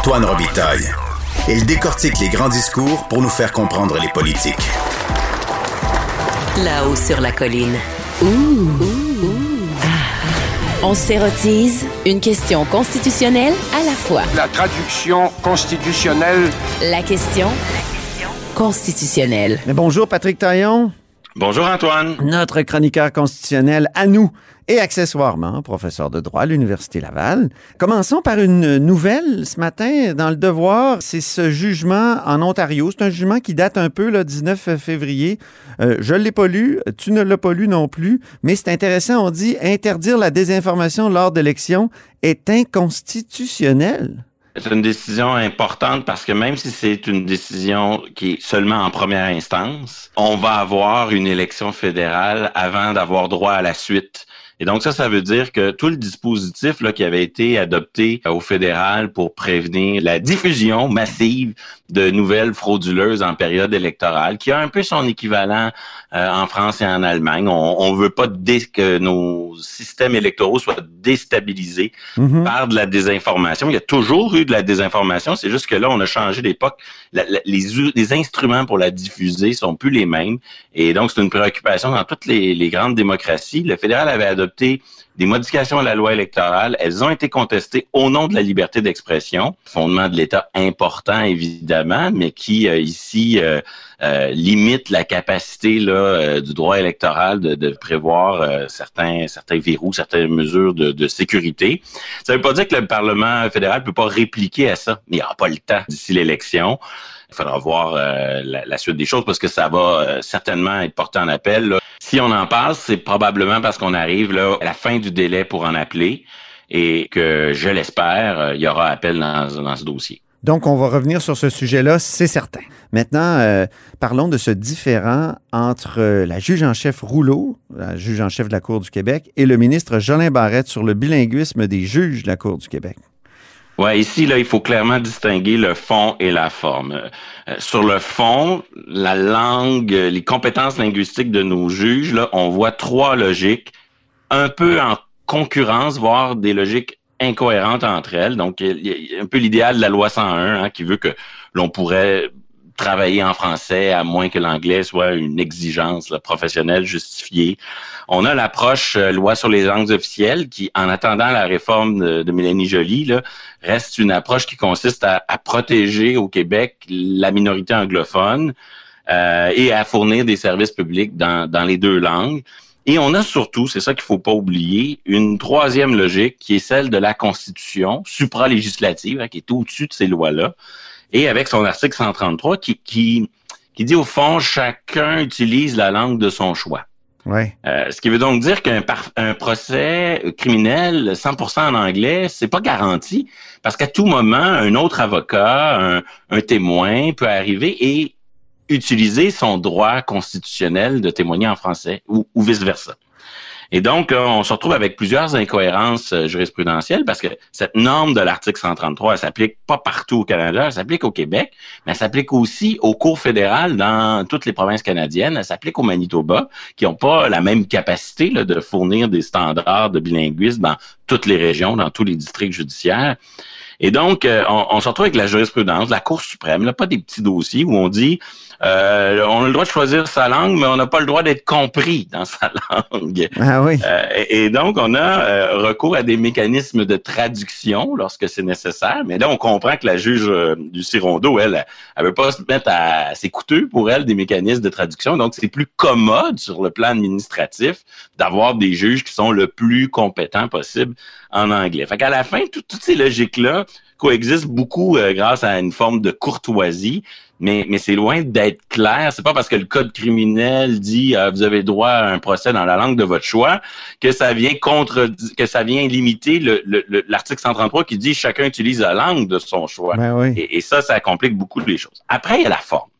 Antoine Robitaille. Il décortique les grands discours pour nous faire comprendre les politiques. Là-haut sur la colline. On s'érotise une question constitutionnelle à la fois. La traduction constitutionnelle. La question constitutionnelle. Mais bonjour Patrick Taillon, Bonjour Antoine. notre chroniqueur constitutionnel à nous et accessoirement professeur de droit à l'Université Laval. Commençons par une nouvelle ce matin dans le Devoir. C'est ce jugement en Ontario. C'est un jugement qui date un peu, le 19 février. Euh, je ne l'ai pas lu, tu ne l'as pas lu non plus, mais c'est intéressant. On dit interdire la désinformation lors d'élections est inconstitutionnel. C'est une décision importante parce que même si c'est une décision qui est seulement en première instance, on va avoir une élection fédérale avant d'avoir droit à la suite. Et donc ça, ça veut dire que tout le dispositif là, qui avait été adopté au fédéral pour prévenir la diffusion massive de nouvelles frauduleuses en période électorale, qui a un peu son équivalent euh, en France et en Allemagne. On, on veut pas que nos systèmes électoraux soient déstabilisés Mhm. par de la désinformation. Il y a toujours eu de la désinformation, c'est juste que là, on a changé d'époque. Les, les instruments pour la diffuser sont plus les mêmes. Et donc, c'est une préoccupation dans toutes les, les grandes démocraties. Le fédéral avait adopté des modifications à la loi électorale. Elles ont été contestées au nom de la liberté d'expression, fondement de l'État important, évidemment, mais qui, euh, ici, euh, euh, limite la capacité là, du droit électoral de, prévoir certains, certains verrous, certaines mesures de, de sécurité. Ça ne veut pas dire que le Parlement fédéral ne peut pas répliquer à ça, mais il n'y aura pas le temps d'ici l'élection. Il faudra voir euh, la, suite des choses parce que ça va euh, certainement être porté en appel. Si on en parle, c'est probablement parce qu'on arrive à la fin du délai pour en appeler et que, je l'espère, euh, il y aura appel dans, ce dossier. Donc, on va revenir sur ce sujet-là, c'est certain. Maintenant, parlons de ce différent entre la juge en chef Rouleau, la juge en chef de la Cour du Québec, et le ministre Jolin Barrette sur le bilinguisme des juges de la Cour du Québec. Ouais, ici, là, il faut clairement distinguer le fond et la forme. Euh, sur le fond, la langue, les compétences linguistiques de nos juges, là, on voit trois logiques un peu en concurrence, voire des logiques incohérentes entre elles. Donc, il y a un peu l'idéal de la loi 101 hein, qui veut que l'on pourrait travailler en français à moins que l'anglais soit une exigence professionnelle justifiée. On a l'approche euh, loi sur les langues officielles qui, en attendant la réforme de, Mélanie Joly, reste une approche qui consiste à, à protéger au Québec la minorité anglophone euh, et à fournir des services publics dans, dans les deux langues. Et on a surtout, c'est ça qu'il faut pas oublier, une troisième logique qui est celle de la Constitution supralégislative, hein, qui est au-dessus de ces lois-là, et avec son article 133 qui, qui, qui dit au fond, chacun utilise la langue de son choix. Ouais. Euh, ce qui veut donc dire qu'un un procès criminel 100% en anglais, c'est pas garanti parce qu'à tout moment, un autre avocat, un, un témoin peut arriver et utiliser son droit constitutionnel de témoigner en français ou, ou vice-versa. Et donc, euh, on se retrouve avec plusieurs incohérences euh, jurisprudentielles parce que cette norme de l'article 133, elle s'applique pas partout au Canada, elle s'applique au Québec, mais elle s'applique aussi aux cours fédérales dans toutes les provinces canadiennes, elle s'applique au Manitoba, qui n'ont pas la même capacité là, de fournir des standards de bilinguisme dans toutes les régions, dans tous les districts judiciaires. Et donc, euh, on, on se retrouve avec la jurisprudence, la Cour suprême, là, pas des petits dossiers où on dit euh, on a le droit de choisir sa langue, mais on n'a pas le droit d'être compris dans sa langue. Ah oui. Euh, et, et donc, on a euh, recours à des mécanismes de traduction lorsque c'est nécessaire. Mais là, on comprend que la juge euh, du Cirondo, elle, elle veut pas se mettre à... C'est coûteux pour elle, des mécanismes de traduction. Donc, c'est plus commode sur le plan administratif d'avoir des juges qui sont le plus compétents possible en anglais. Fait qu'à la fin, tout- toutes ces logiques-là coexistent beaucoup euh, grâce à une forme de courtoisie, mais, mais c'est loin d'être clair. C'est pas parce que le code criminel dit euh, vous avez droit à un procès dans la langue de votre choix que ça vient contre que ça vient limiter le- le- le- l'article 133 qui dit chacun utilise la langue de son choix. Ben oui. Et, et ça, ça complique beaucoup les choses. Après, il y a la forme.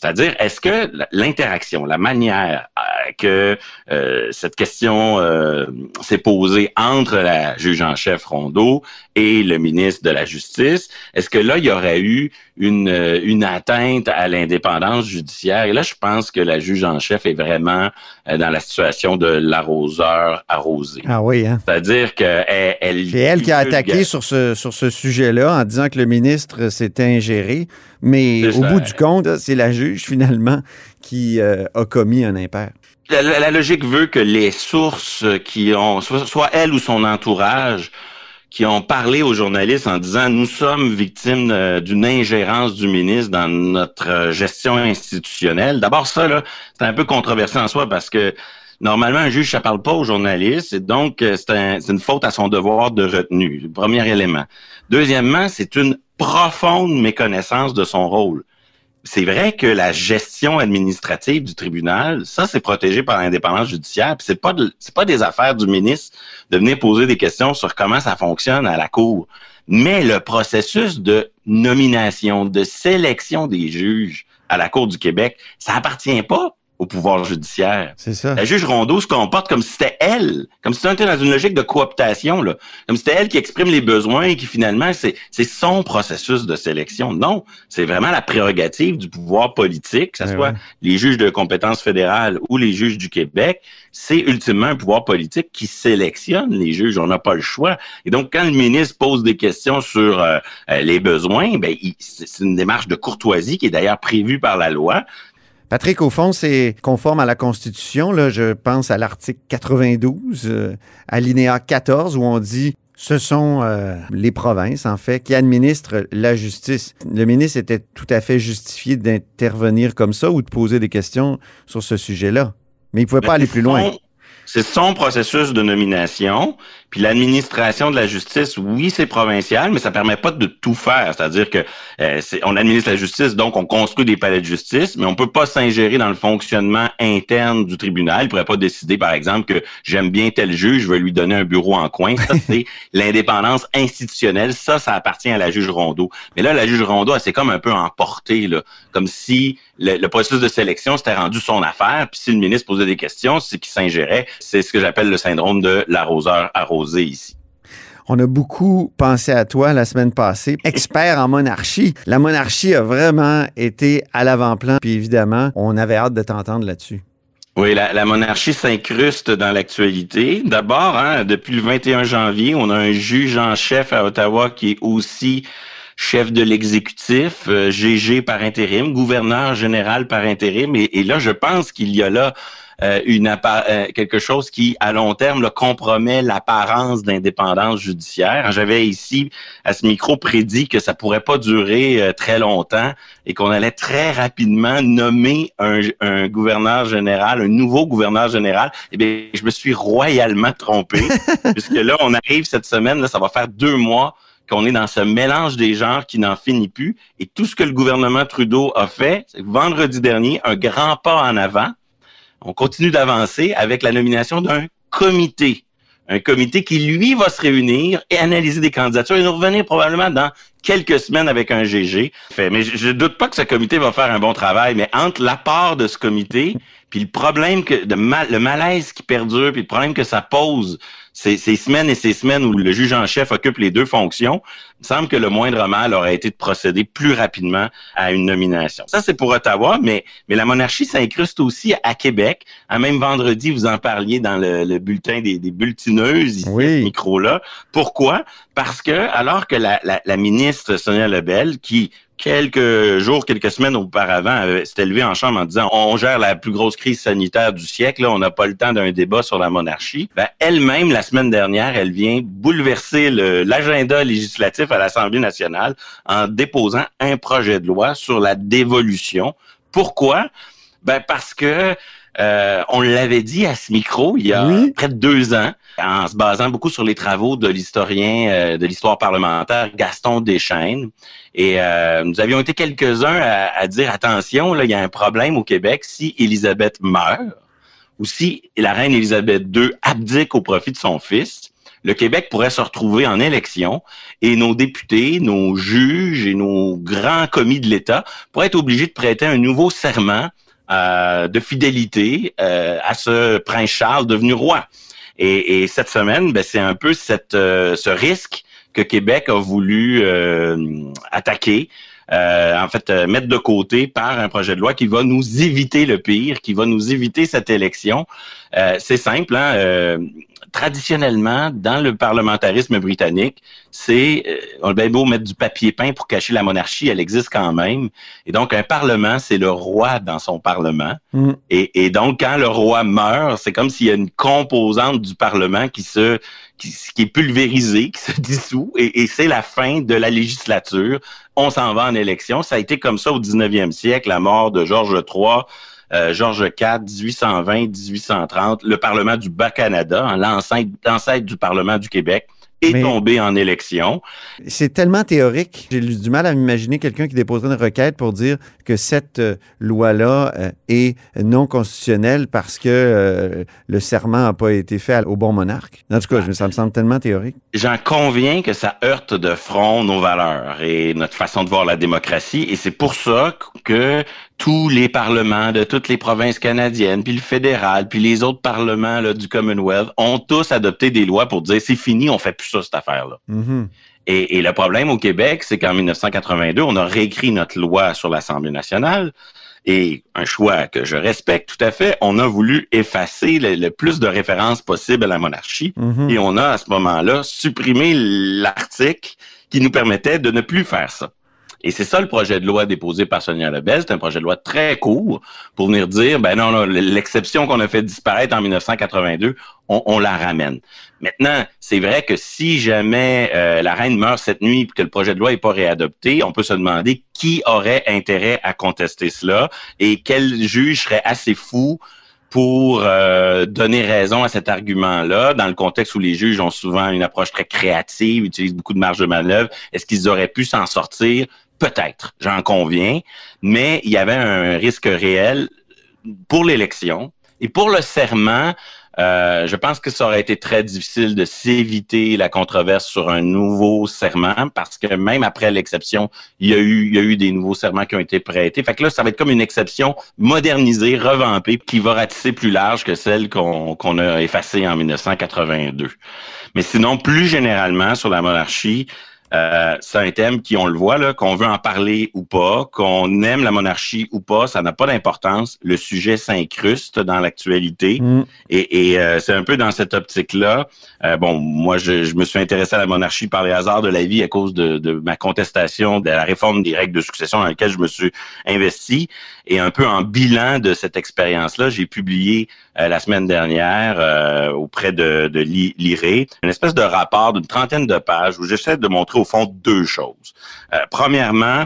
C'est-à-dire, est-ce que l'interaction, la manière euh, que euh, cette question euh, s'est posée entre la juge en chef Rondeau et le ministre de la Justice, est-ce que là, il y aurait eu une, une atteinte à l'indépendance judiciaire? Et là, je pense que la juge en chef est vraiment dans la situation de l'arroseur arrosé. Ah oui, hein? C'est-à-dire qu'elle... Elle, C'est elle qui a attaqué sur ce, sur ce sujet-là en disant que le ministre s'était ingéré. Mais au bout du compte, c'est la juge finalement qui euh, a commis un impair. La, la, logique veut que les sources qui ont, soit, soit elle ou son entourage, qui ont parlé aux journalistes en disant nous sommes victimes euh, d'une ingérence du ministre dans notre euh, gestion institutionnelle. D'abord ça là, c'est un peu controversé en soi parce que normalement un juge ça parle pas aux journalistes et donc c'est un, une faute à son devoir de retenue. Premier élément. Deuxièmement, c'est une profonde méconnaissance de son rôle. C'est vrai que la gestion administrative du tribunal, ça c'est protégé par l'indépendance judiciaire, puis c'est pas pas des affaires du ministre de venir poser des questions sur comment ça fonctionne à la cour. Mais le processus de nomination, de sélection des juges à la Cour du Québec, ça appartient pas au pouvoir judiciaire. C'est ça. La juge Rondeau se comporte comme si c'était elle, comme si c'était dans une logique de cooptation, là. comme si c'était elle qui exprime les besoins et qui finalement, c'est, c'est son processus de sélection. Non, c'est vraiment la prérogative du pouvoir politique, que ce soit les juges de compétences fédérales ou les juges du Québec. C'est ultimement un pouvoir politique qui sélectionne les juges. On n'a pas le choix. Et donc, quand le ministre pose des questions sur euh, euh, les besoins, ben, c'est une démarche de courtoisie qui est d'ailleurs prévue par la loi. Patrick, au fond, c'est conforme à la Constitution. Là, je pense à l'article 92, euh, alinéa 14, où on dit ce sont euh, les provinces, en fait, qui administrent la justice. Le ministre était tout à fait justifié d'intervenir comme ça ou de poser des questions sur ce sujet-là. Mais il ne pouvait pas aller plus loin. C'est son processus de nomination. Puis l'administration de la justice, oui, c'est provincial, mais ça permet pas de tout faire. C'est-à-dire que euh, on administre la justice, donc on construit des palais de justice, mais on peut pas s'ingérer dans le fonctionnement interne du tribunal. Il pourrait pas décider, par exemple, que j'aime bien tel juge, je vais lui donner un bureau en coin. Ça, c'est l'indépendance institutionnelle. Ça, ça appartient à la juge Rondeau. Mais là, la juge Rondeau, elle s'est comme un peu emportée, là, comme si le, le processus de sélection s'était rendu son affaire. Puis si le ministre posait des questions, c'est qu'il s'ingérait. C'est ce que j'appelle le syndrome de l'arroseur arrosé ici. On a beaucoup pensé à toi la semaine passée, expert en monarchie. La monarchie a vraiment été à l'avant-plan, puis évidemment, on avait hâte de t'entendre là-dessus. Oui, la, monarchie s'incruste dans l'actualité. D'abord, hein, depuis le 21 janvier, on a un juge en chef à Ottawa qui est aussi chef de l'exécutif, GG euh, par intérim, gouverneur général par intérim. et là, je pense qu'il y a là euh, une euh, quelque chose qui, à long terme, compromet l'apparence d'indépendance judiciaire. J'avais ici, à ce micro, prédit que ça pourrait pas durer euh, très longtemps et qu'on allait très rapidement nommer un, un, gouverneur général, un nouveau gouverneur général. Eh bien, je me suis royalement trompé, puisque là, on arrive cette semaine, là, ça va faire deux mois qu'on est dans ce mélange des genres qui n'en finit plus. Et tout ce que le gouvernement Trudeau a fait, c'est vendredi dernier, un grand pas en avant on continue d'avancer avec la nomination d'un comité. Un comité qui, lui, va se réunir et analyser des candidatures et nous revenir probablement dans quelques semaines avec un GG. Mais je ne doute pas que ce comité va faire un bon travail, mais entre l'apport de ce comité puis le problème que le malaise qui perdure, puis le problème que ça pose ces, ces, semaines et ces semaines où le juge en chef occupe les deux fonctions, il me semble que le moindre mal aurait été de procéder plus rapidement à une nomination. Ça, c'est pour Ottawa, mais, mais la monarchie s'incruste aussi à Québec. Un même vendredi, vous en parliez dans le, bulletin des, des bulletineuses, ici, ce micro-là. Pourquoi? Parce que, alors que la, la, la ministre Sonia Lebel, qui quelques jours, quelques semaines auparavant, s'est élevée en chambre en disant on gère la plus grosse crise sanitaire du siècle, là, on n'a pas le temps d'un débat sur la monarchie. Ben, elle-même, la semaine dernière, elle vient bouleverser l'agenda législatif à l'Assemblée nationale en déposant un projet de loi sur la dévolution. Pourquoi? Ben parce que euh, on l'avait dit à ce micro il y a près de deux ans, en se basant beaucoup sur les travaux de l'historien euh, de l'histoire parlementaire Gaston Deschaines. Et euh, nous avions été quelques-uns à, dire attention, là, il y a un problème au Québec si Élisabeth meurt ou si la reine Élisabeth II abdique au profit de son fils le Québec pourrait se retrouver en élection et nos députés, nos juges et nos grands commis de l'État pourraient être obligés de prêter un nouveau serment euh, de fidélité euh, à ce prince Charles devenu roi. Et, cette semaine, ben, c'est un peu cette, euh, ce risque que Québec a voulu attaquer. En fait, mettre de côté par un projet de loi qui va nous éviter le pire, qui va nous éviter cette élection. c'est simple, hein? traditionnellement, dans le parlementarisme britannique, c'est, euh, on bien beau mettre du papier peint pour cacher la monarchie, elle existe quand même. Et donc, un parlement, c'est le roi dans son parlement. Mm. Et, et, donc, quand le roi meurt, c'est comme s'il y a une composante du parlement qui se, qui, est pulvérisée, qui se dissout, et, c'est la fin de la législature. On s'en va en élection. Ça a été comme ça au 19e siècle, la mort de Georges III. Euh, Georges IV, 1820-1830, le Parlement du Bas-Canada, hein, l'ancêtre du Parlement du Québec, est tombé en élection. C'est tellement théorique, j'ai du mal à imaginer quelqu'un qui déposerait une requête pour dire que cette euh, loi-là euh, est non constitutionnelle parce que euh, le serment n'a pas été fait au bon monarque. En tout cas, ça me semble tellement théorique. J'en conviens que ça heurte de front nos valeurs et notre façon de voir la démocratie et c'est pour ça que tous les parlements de toutes les provinces canadiennes, puis le fédéral, puis les autres parlements là, du Commonwealth ont tous adopté des lois pour dire c'est fini, on fait plus ça cette affaire-là. Mm-hmm. Et, le problème au Québec, c'est qu'en 1982, on a réécrit notre loi sur l'Assemblée nationale. Et un choix que je respecte tout à fait, on a voulu effacer le, plus de références possibles à la monarchie. Mm-hmm. Et on a à ce moment-là supprimé l'article qui nous permettait de ne plus faire ça. Et c'est ça le projet de loi déposé par Sonia Lebel. C'est un projet de loi très court pour venir dire, ben non, non l'exception qu'on a fait disparaître en 1982, on, la ramène. Maintenant, c'est vrai que si jamais euh, la reine meurt cette nuit et que le projet de loi n'est pas réadopté, on peut se demander qui aurait intérêt à contester cela et quel juge serait assez fou pour euh, donner raison à cet argument-là, dans le contexte où les juges ont souvent une approche très créative, utilisent beaucoup de marge de manœuvre, est-ce qu'ils auraient pu s'en sortir? Peut-être, j'en conviens, mais il y avait un risque réel pour l'élection et pour le serment. Euh, je pense que ça aurait été très difficile de s'éviter la controverse sur un nouveau serment parce que même après l'exception, il y a eu, il y a eu des nouveaux serments qui ont été prêtés. Fait que là, ça va être comme une exception modernisée, revampée, qui va ratisser plus large que celle qu'on a effacée en 1982. Mais sinon, plus généralement sur la monarchie, euh, c'est un thème qui, on le voit, là, qu'on veut en parler ou pas, qu'on aime la monarchie ou pas, ça n'a pas d'importance. Le sujet s'incruste dans l'actualité. Mm. Et, et euh, c'est un peu dans cette optique-là. Euh, bon, moi, je, je, me suis intéressé à la monarchie par les hasards de la vie à cause de, de, ma contestation de la réforme des règles de succession dans laquelle je me suis investi. Et un peu en bilan de cette expérience-là, j'ai publié la semaine dernière auprès de, de l'IRE une espèce de rapport d'une trentaine de pages où j'essaie de montrer au fond deux choses. Euh, premièrement,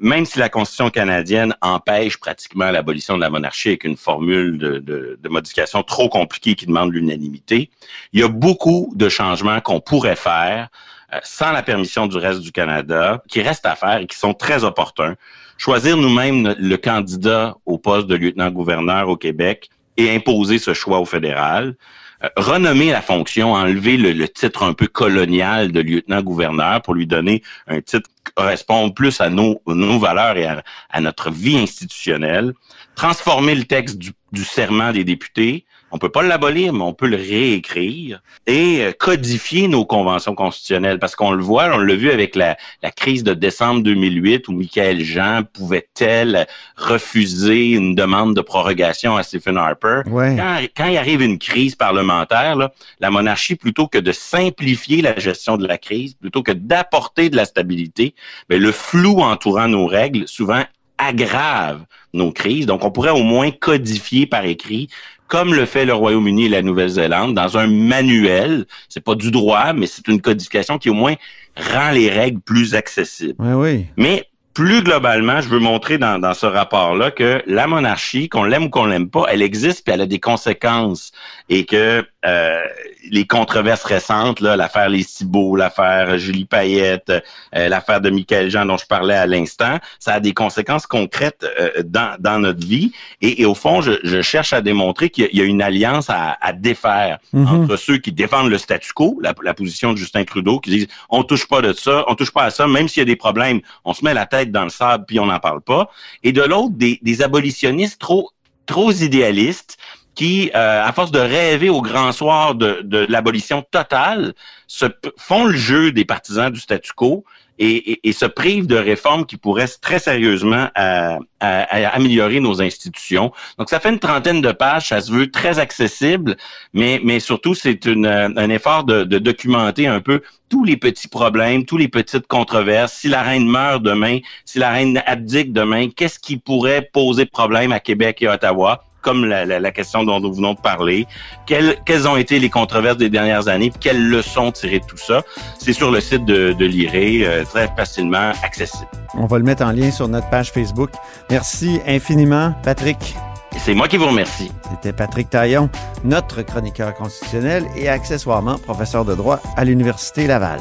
même si la Constitution canadienne empêche pratiquement l'abolition de la monarchie avec une formule de, modification trop compliquée qui demande l'unanimité, il y a beaucoup de changements qu'on pourrait faire euh, sans la permission du reste du Canada, qui restent à faire et qui sont très opportuns. Choisir nous-mêmes le candidat au poste de lieutenant-gouverneur au Québec et imposer ce choix au fédéral. Euh, renommer la fonction, enlever le, titre un peu colonial de lieutenant-gouverneur pour lui donner un titre qui correspond plus à nos, nos valeurs et à, notre vie institutionnelle, transformer le texte du, du serment des députés on peut pas l'abolir, mais on peut le réécrire et euh, codifier nos conventions constitutionnelles. Parce qu'on le voit, on l'a vu avec la, crise de décembre 2008 où Michael Jean pouvait-elle refuser une demande de prorogation à Stephen Harper. Quand, il arrive une crise parlementaire, la monarchie, plutôt que de simplifier la gestion de la crise, plutôt que d'apporter de la stabilité, mais ben, le flou entourant nos règles souvent aggrave nos crises. Donc, on pourrait au moins codifier par écrit comme le fait le Royaume-Uni et la Nouvelle-Zélande, dans un manuel. C'est pas du droit, mais c'est une codification qui au moins rend les règles plus accessibles. Oui, oui. Mais plus globalement, je veux montrer dans, dans ce rapport-là que la monarchie, qu'on l'aime ou qu'on l'aime pas, elle existe puis elle a des conséquences et que euh, les controverses récentes, là, l'affaire Les Cibaux, l'affaire Julie Payette, euh, l'affaire de Michael Jean dont je parlais à l'instant, ça a des conséquences concrètes euh, dans, dans notre vie. Et, et au fond, je, je, cherche à démontrer qu'il y, a une alliance à, à défaire mm-hmm. entre ceux qui défendent le statu quo, la, la, position de Justin Trudeau, qui disent on touche pas de ça, on touche pas à ça, même s'il y a des problèmes, on se met la tête dans le sable puis on n'en parle pas. Et de l'autre, des, des abolitionnistes trop trop idéalistes qui, euh, à force de rêver au grand soir de, de l'abolition totale, se font le jeu des partisans du statu quo et, et, et se privent de réformes qui pourraient très sérieusement à, à, à améliorer nos institutions. Donc, ça fait une trentaine de pages, ça se veut très accessible, mais, mais surtout, c'est un effort de, de documenter un peu tous les petits problèmes, tous les petites controverses. Si la reine meurt demain, si la reine abdique demain, qu'est-ce qui pourrait poser problème à Québec et Ottawa? Comme la, la, la, question dont nous venons de parler. Quelles, quelles, ont été les controverses des dernières années? Quelles leçons tirer de tout ça? C'est sur le site de, de l'IRE, euh, très facilement accessible. On va le mettre en lien sur notre page Facebook. Merci infiniment, Patrick. C'est moi qui vous remercie. C'était Patrick Taillon, notre chroniqueur constitutionnel et accessoirement professeur de droit à l'Université Laval.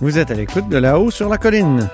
Vous êtes à l'écoute de là-haut sur la colline.